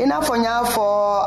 i n'a fɔ n y'a fɔ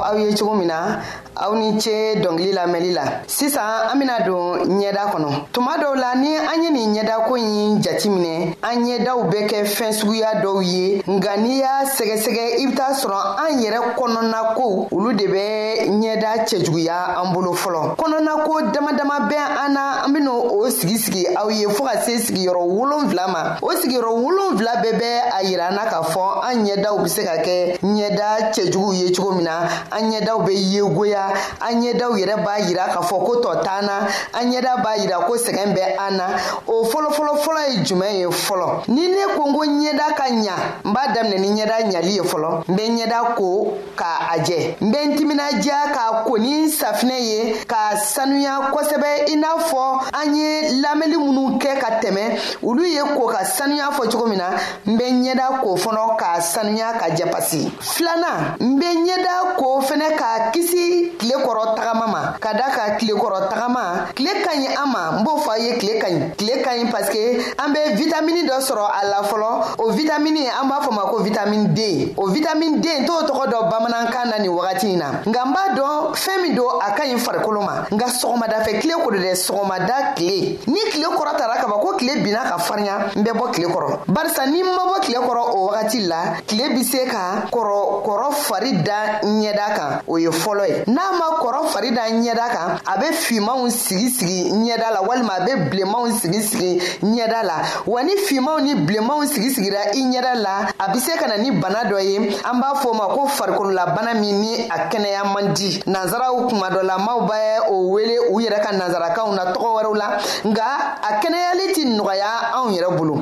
aw ye cogo min na aw ni ce dɔngili lamɛnli la sisan an bena don ɲɛda kɔnɔ tuma dɔw la ni an ye nin ɲɛdako ɲi jati minɛ an ɲɛdaw bɛ kɛ fɛn suguya dɔw ye nka n'i y'a sɛgɛsɛgɛ i be t'a sɔrɔ an yɛrɛ kɔnɔna kow olu de bɛ ɲɛda cɛjuguya an bolo fɔlɔ kɔnɔnako dama dama bɛ an na an ben'o o sigi sigi di aw ye fɔɔ ka se sigiyɔrɔ wolonfila ma o sigiyɔrɔ wolonfila bɛɛ bɛ a yira an na k'a fɔ an ɲɛdaw bɛ se ka kɛ ɲɛda cɛjuguw ye cogo min na an ɲɛdaw bɛ yegoya an ɲɛdaw yɛrɛ b'a yira k'a fɔ ko tɔ t'an na an ɲɛda b'a yira ko sɛgɛn bɛ an na o fɔlɔfɔlɔfɔlɔ ye jumɛn ye fɔlɔ ni ne ko n ko ɲɛda ka ɲa n b'a daminɛ ni ɲɛda ɲali ye fɔlɔ n bɛ ɲɛda ko ka a jɛ n bɛ n timinadiya ka ko ni safinɛ ye ka sanuya kosɛbɛ i n'a fɔ an ye lamɛnni minnu kɛ ka tɛmɛ olu ye ko ka sanuya fɔ cogo min na n bɛ ɲɛda ko fɔlɔ ka sanuya ka jɛpasi filanan n bɛ ɲɛda ko fɛnɛ ka kisi tile kɔrɔ tagama ma ka da ka tile kɔrɔ tagama tile ka ɲi an ma n b'o fɔ a ye tile ka ɲi tile ka ɲi paske an bɛ vitamini dɔ sɔrɔ a la fɔlɔ o vitamini an b'a fɔ ma ko vitamini d o vitamini d t'o tɔgɔ dɔ bamanankan na nin wagati in na nka n b'a dɔn fɛn min don a ka ɲi farikolo ma nka sɔgɔmadafɛ tile ko de dɛ sɔgɔmada tile ni tile kɔrɔ tara kaban ko tile binna ka farinya n bɛ bɔ tile kɔrɔ barisa ni n ma bɔ tile kɔrɔ o wagati la tile bi se ka kɔrɔ kɔrɔ fari da ɲɛda kan o ye fɔlɔ ye n'a ma kɔrɔ fari da ɲɛda kan a bɛ fimanw sigi sigi ɲɛda la walima a bɛ bilenmanw sigi sigi ɲɛda la wa ni fimanw ni bilenmanw sigi sigira i ɲɛda la a bɛ se ka na ni bana dɔ ye an b'a fɔ o ma ko farikololabana min ni a kɛnɛya man di nanzaraw kuma dɔ la maaw bɛ o wele u yɛrɛ ka nanzarakanw na tɔgɔ wɛrɛw la nka a kɛnɛyali tɛ nɔgɔya anw yɛrɛ bolo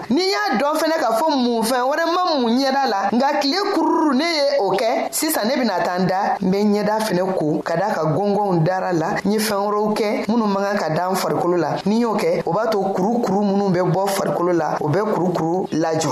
n'i y'a dɔn fɛnɛ k'a fɔ mun fɛn wɛrɛ ma mun ɲɛda la nka tile kururu ne ye o kɛ sisan ne bɛna taa n da n bɛ ɲɛda fɛnɛ ko ka da ka gɔngɔnw dara la n ye fɛn wɛrɛw kɛ minnu man kan ka da n farikolo la ni y'o kɛ o b'a to kurukuru minnu bɛ bɔ farikolo la o bɛ kurukuru lajɔ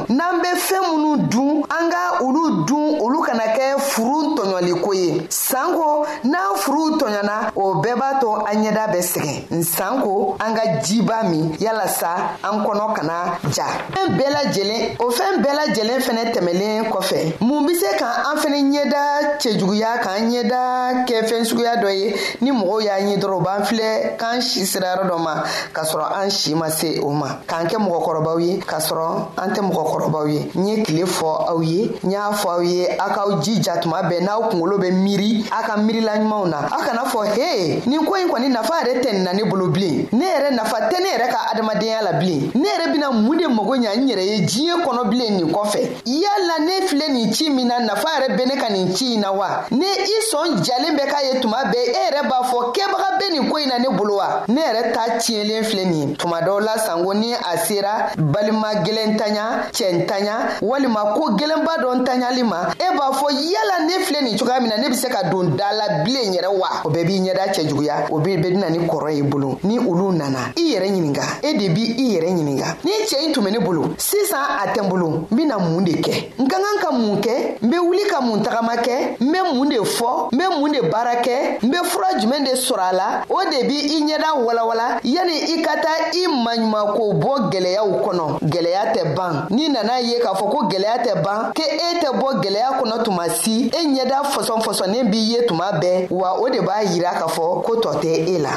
n'an bɛ fɛn minnu dun an ka olu dun olu kana kɛ furu tɔɲɔliko ye sanko n'an furuw tɔɲɔna o bɛɛ b'a to an ɲɛda bɛ sɛgɛn nsanko an ka jiba min yalasa an kɔnɔ kana ja fɛn bɛɛ lajɛlen o fɛn bɛɛ lajɛlen fɛnɛ tɛmɛlen kɔfɛ mun be se ka an fɛnɛ ɲɛda cɛjuguya k'an ɲɛda kɛ fɛn suguya dɔ ye ni mɔgɔw y'a ɲɛ dɔrɔn u b'an filɛ k'an si sirayɔrɔ dɔ ma k'a sɔrɔ an si ma se o ma k'an kɛ mɔgɔkɔrɔbaw ye k'a sɔrɔ an tɛ mɔgɔkɔrɔbaw ye n ye tile fɔ aw ye n y'a fɔ aw ye a k'aw jija tuma bɛɛ n'aw kungolo bɛ miiri a ka miirila ɲumanw na aw kana fɔ he nin ko in kɔni nafa yɛrɛ tɛ nin na ne bolo bilen ne yɛrɛ nafa tɛ ne yɛrɛ ka adamadenya la bilen ne yɛrɛ bɛna mun de mago ɲa n yɛrɛ ye diɲɛ kɔnɔ bilen nin kɔfɛ yala ne filɛ nin ci min na nafa yɛrɛ bɛ ne ka nin ci in na wa ni i sɔn jalen bɛ k'a ye tuma bɛɛ e yɛrɛ b'a fɔ kɛbaga bɛ nin ko in na ne bolo wa ne yɛrɛ ta tiɲɛlen filɛ nin ye tuma dɔw la sanko ni a sera balima gɛlɛn ntanya cɛ ntanya walima ko gɛlɛnba dɔ ntanyali ma e b'a fɔ yala ne filɛ nin cogoya min na ne bɛ se ka don da la bilen yɛrɛ wa o bɛɛ b'i ɲɛda cɛ juguya o bɛ bɛna ni kɔrɔ ye bolo ni olu nana i yɛrɛ ɲininka e de b'i i yɛrɛ ɲininka ni cɛ in tun bɛ ne bolo sisan a tɛ n bolo n bɛna mun de kɛ n ka kan ka mun kɛ n bɛ wuli ka mun tagama kɛ n bɛ mun de fɔ n bɛ mun de baara kɛ n bɛ fura jumɛn de sɔrɔ a la o de bɛ i ɲɛda walawala yanni i ka taa i maɲumanko bɔ gɛlɛyaw kɔnɔ gɛlɛya tɛ ban n'i nana ye k'a fɔ ko gɛlɛya tɛ ban ke e tɛ bɔ gɛlɛya kɔnɔ tuma si e ɲɛda fɔsɔn fɔsɔnnen b'i ye tuma bɛɛ wa o de b'a yira k'a fɔ ko tɔ tɛ e la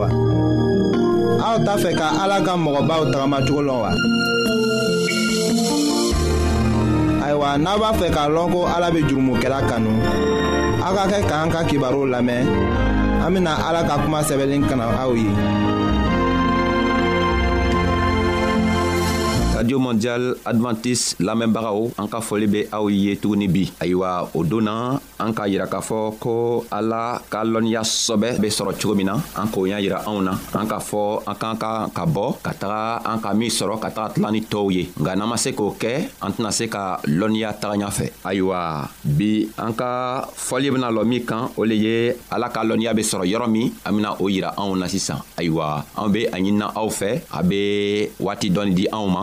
wa. aw t'a fɛ ka ala ka mɔgɔbaw tagamacogo lɔ wa. ayiwa n'a b'a fɛ k'a lɔn ko ala bɛ jurumokɛla kanu aw ka kɛ k'an ka kibaruw lamɛn an bɛna ala ka kuma sɛbɛnlen kana aw ye. radio mondial adventiste lamɛnbagaw an ka foli bɛ aw ye tuguni bi ayiwa o don na an k'a yira k'a fɔ ko ala ka lɔnniya sɔbɛ be sɔrɔ cogo min na an k'o y'a yira anw na an k'a fɔ an kan ka ka bɔ ka taga an ka min sɔrɔ ka taga tila ni tɔɔw ye nka n'an ma se k'o kɛ an tɛna se ka lɔnniya taga ɲa fɛ ayiwa bi an ka fɔli bena lɔ min kan o le ye ala ka lɔnniya be sɔrɔ yɔrɔ min an bena o yira anw na sisan ayiwa an be a ɲinina aw fɛ a be waati dɔɔni di anw ma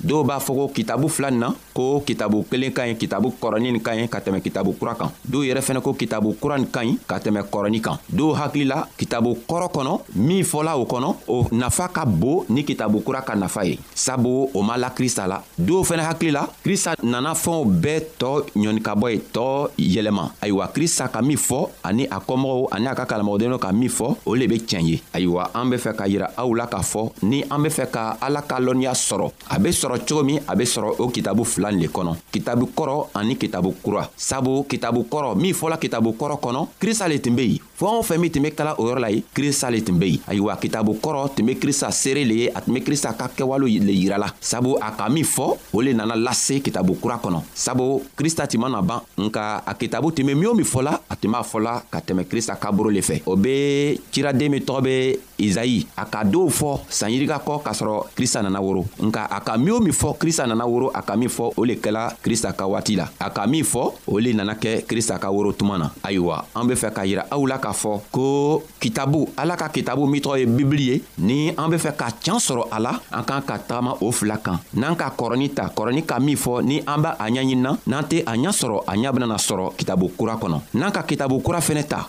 dɔw b'a fɔ ko kitabu fila nin na ko kitabu kelen ka ɲi kitabu kɔrɔnin nin ka ɲi ka tɛmɛ kitabu kura kan dɔw yɛrɛ fɛnɛ ko kitabu kura nin ka ɲi ka tɛmɛ kɔrɔnin kan dɔw hakili la kitabu kɔrɔ kɔnɔ min fɔla o kɔnɔ o nafa ka bon ni kitabu kura ka nafa ye sabu o ma la krista la dɔw fɛnɛ hakili la krista nana fɛnw bɛɛ tɔɔ ɲɔnikabɔ ye tɔɔ yɛlɛma ayiwa krista ka min fɔ ani a kɔmɔgɔw ani a ka kalamɔgɔdenw ka min fɔ o le be tiɲɛ ye ayiwa an be fɛ ka yira aw la k'a fɔ ni an be fɛ ka ala ka lɔnniya sɔrɔ a be sɔrɔ cogo min a be sɔrɔ o kitabu fila le kɔnɔ kitabu kɔrɔ ani kitabu kura sabu kitabu kɔrɔ min fɔla kitabu kɔrɔ kɔnɔ krista le tun be yen fɛn o fɛn min tun be kala o yɔrɔ la ye krista le tun be yen ayiwa kitabu kɔrɔ tun be krista seere le ye a tun be krista ka kɛwale le yirala sabu a ka min fɔ o le nana lase kitabu kura kɔnɔ sabu krista tun mana ban nka a kitabu tun be min o min fɔla a tun b'a fɔla ka tɛmɛ krista kaburu le fɛ o be ciraden min tɔgɔ be izayi a ka dɔw fɔ sanyirika kɔ k'a sɔrɔ krista nana woro nka a ka min o min fɔ krista nana woro a ka min fɔ o le kɛla krista ka waati la a ka min fɔ o le nana kɛ krista ka woro tuma na ayiwa an be fɛ ka yira aw la k'a fɔ ko kitabu ala ka kitabu min tɔgɔ ye bibili ye ni an be fɛ ka can sɔrɔ a la an k'an ka tagama o fila kan n'an ka kɔrɔni ta kɔrɔni ka min fɔ ni an b'a a ɲaɲinina n'an tɛ a ɲa sɔrɔ a ɲa benana sɔrɔ kitabu kura kɔnɔ n'an ka kitabu kura fɛnɛ ta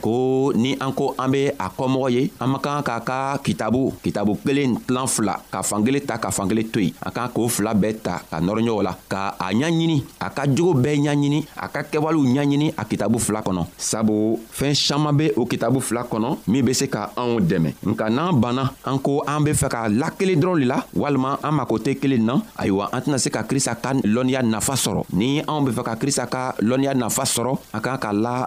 ko ni an ko an be a kɔmɔgɔ ye an man kan k'a ka kitabu kitabu kelen tilan fila ka fankelen ta ka fankelen to yen a kan k'o fila bɛɛ ta ka nɔrɔ ɲɔgɔn la ka a ɲaɲini a ka jogo bɛɛ ɲaɲini a ka kɛwalew ɲaɲini a kitabu fila kɔnɔ sabu fɛɛn saman be o kitabu fila kɔnɔ min be se ka anw dɛmɛ nka n'an banna an ko an be fɛ ka lakelen dɔrɔn le la walima an mako tɛ kelen na ayiwa an tɛna se ka krista ka lɔnniya nafa sɔrɔ ni anw be fɛ ka krista ka lɔnniya nafa sɔrɔ a kan ka la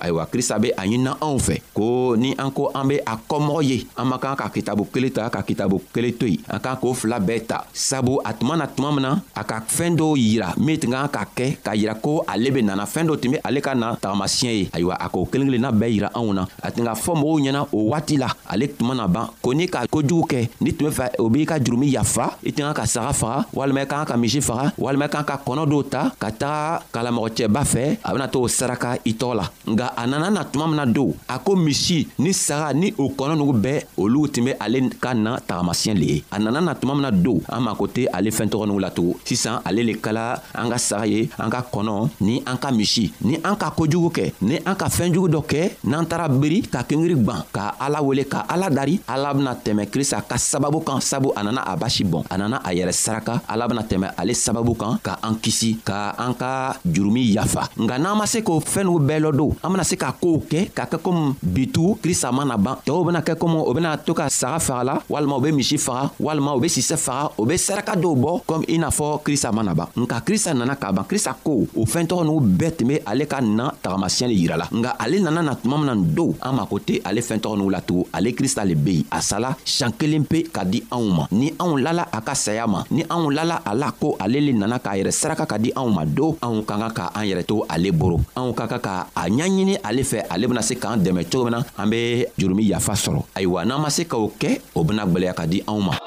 ayiwa krista be a ɲinina anw fɛ ko ni an ko an be a kɔmɔgɔ ye an man kan ka kitabu kelen ta ka kitabu kelen to yen an kan k'o fila bɛɛ ta sabu a tuma na tuma min na a ka fɛɛn dɔw yira min tun kan ka kɛ k'a yira ko ale be nana fɛɛn dɔ tun be ale ka na tagamasiyɛ ye ayiwa a k'o kelen kelenna bɛɛ yira anw na a tun ka fɔ mɔgɔw ɲɛna o waati la ale tun mana ban ko n'i ka kojugu kɛ n'i tun bɛ fɛ o b'i ka jurumi yafa i tun kan ka saga faga walima i kan ka misi faga walima i kan ka kɔnɔ dɔw ta ka taga kalamɔgɔcɛba fɛ a bɛna t'o saraka i tɔgɔ la nka a nana na tuma min na don a ko misi ni saga ni o kɔnɔ nugu bɛɛ olu tun bɛ ale ka na tagamasiyɛn le ye a nana na tuma min na don an mako tɛ ale fɛn tɔgɔ nugu la tugun sisan ale le kala an ka saga ye an ka kɔnɔ ni an ka misi ni an ka kojugu kɛ ni an ka fɛɛn jugu dɔ kɛ n'an taara beri ka kengiri gwan ka ala wele ka ala dari ala bena tɛmɛ krista ka sababu kan sabu a nana a basi bɔn a nana a yɛrɛ saraka ala bena tɛmɛ ale sababu kan ka an kisi ka an ka jurumi yafa nka n'an ma se k'o fɛɛn n'u bɛɛ lɔ don an bena se ka koow kɛ ka kɛ komi bitu krista ma na ban tɔɔw bena kɛ komi o bena to ka saga faga la walima u be misi faga walima u be sisɛ faga a o be saraka dɔw bɔ komi i n'a fɔ krista mana ban nka krista nana k'a ban krista ko o fɛɛn tɔgɔ n'u bɛɛ tun be ale ka na tagamasiyɛn le yirala nka ale nana na tuma mina n don an mako tɛ ale fɛɛn tɔgɔ n'u latugun ale krista le be yen a sala siɲan kelen pe ka di anw ma ni anw lala a ka saya ma ni anw lala a la ko ale le nana k'a yɛrɛ saraka ka di anw ma don anw ka kan ka an yɛrɛ to ale boro anw ka kan ka a ɲaɲini ale fɛ ale bena se k'an dɛmɛ cogo min na an be jurumi yafa sɔrɔ ayiwa n'an ma se k'o kɛ o bena gwɛlɛya ka di anw ma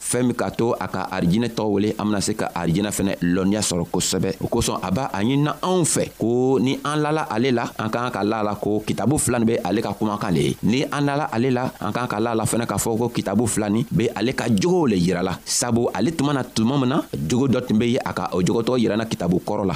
fɛɛn min k'a to a ka arijinɛ tɔgɔ wele an bena se ka arijinɛ fɛnɛ lɔnniya sɔrɔ kosɛbɛ o kosɔn a b'a a ɲinina anw fɛ ko ni an lala ale la an k'an ka la la ko kitabu fila ni be ale ka kumakan le ye ni an lala ale la an k'an ka la la fɛnɛ k'a fɔ ko kitabu fila ni be ale ka jogow le yirala sabu ale tuma na tuma min na jogo dɔ tun be ye a ka o jogotɔgɔ yirana kitabu kɔrɔ la